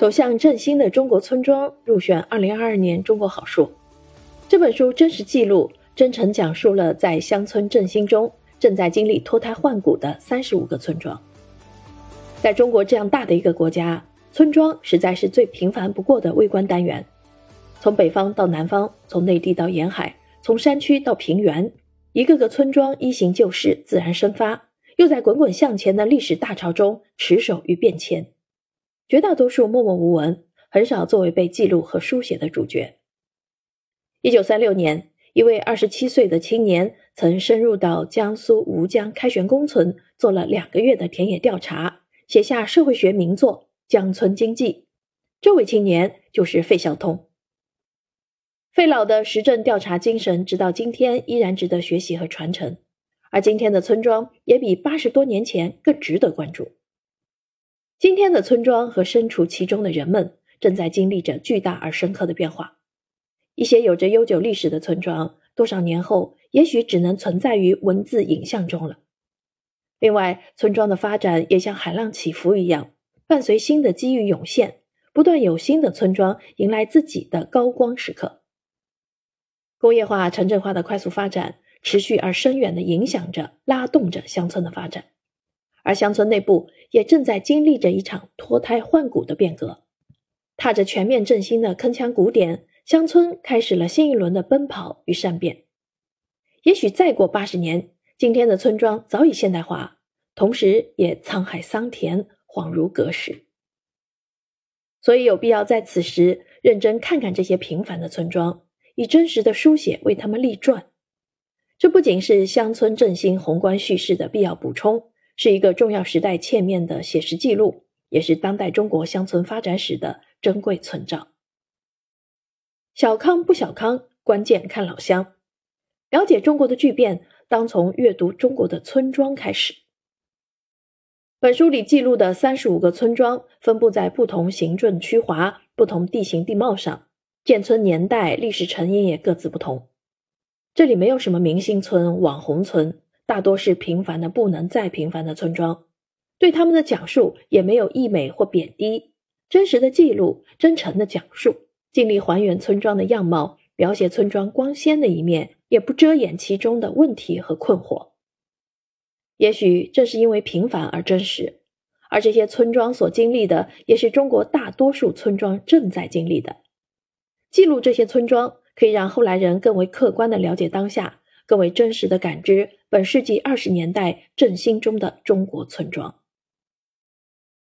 走向振兴的中国村庄入选二零二二年中国好书。这本书真实记录、真诚讲述了在乡村振兴中正在经历脱胎换骨的三十五个村庄。在中国这样大的一个国家，村庄实在是最平凡不过的微观单元。从北方到南方，从内地到沿海，从山区到平原，一个个村庄依行就市，自然生发，又在滚滚向前的历史大潮中持守于变迁。绝大多数默默无闻，很少作为被记录和书写的主角。一九三六年，一位二十七岁的青年曾深入到江苏吴江开玄宫村，做了两个月的田野调查，写下社会学名作《江村经济》。这位青年就是费孝通。费老的实证调查精神，直到今天依然值得学习和传承。而今天的村庄也比八十多年前更值得关注。今天的村庄和身处其中的人们正在经历着巨大而深刻的变化。一些有着悠久历史的村庄，多少年后也许只能存在于文字影像中了。另外，村庄的发展也像海浪起伏一样，伴随新的机遇涌现，不断有新的村庄迎来自己的高光时刻。工业化、城镇化的快速发展，持续而深远地影响着、拉动着乡村的发展。而乡村内部也正在经历着一场脱胎换骨的变革，踏着全面振兴的铿锵鼓点，乡村开始了新一轮的奔跑与善变。也许再过八十年，今天的村庄早已现代化，同时也沧海桑田，恍如隔世。所以有必要在此时认真看看这些平凡的村庄，以真实的书写为他们立传。这不仅是乡村振兴宏观叙事的必要补充。是一个重要时代切面的写实记录，也是当代中国乡村发展史的珍贵存照。小康不小康，关键看老乡。了解中国的巨变，当从阅读中国的村庄开始。本书里记录的三十五个村庄，分布在不同行政区划、不同地形地貌上，建村年代、历史成因也各自不同。这里没有什么明星村、网红村。大多是平凡的不能再平凡的村庄，对他们的讲述也没有溢美或贬低，真实的记录，真诚的讲述，尽力还原村庄的样貌，描写村庄光鲜的一面，也不遮掩其中的问题和困惑。也许正是因为平凡而真实，而这些村庄所经历的，也是中国大多数村庄正在经历的。记录这些村庄，可以让后来人更为客观的了解当下。更为真实的感知本世纪二十年代振兴中的中国村庄。